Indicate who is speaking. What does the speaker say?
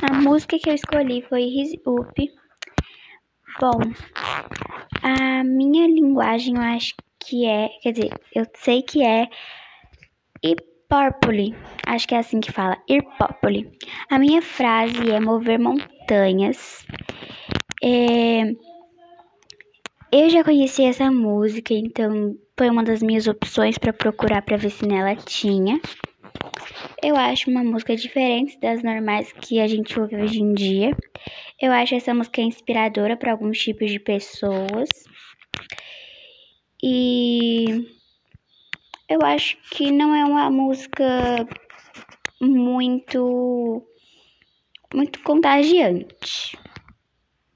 Speaker 1: A música que eu escolhi foi His Up. Bom, a minha linguagem eu acho que é, quer dizer, eu sei que é Hipópole. Acho que é assim que fala, Hipópole. A minha frase é mover montanhas. É, eu já conheci essa música, então foi uma das minhas opções para procurar para ver se nela tinha. Eu acho uma música diferente das normais que a gente ouve hoje em dia. Eu acho essa música inspiradora para alguns tipos de pessoas. E eu acho que não é uma música muito muito contagiante.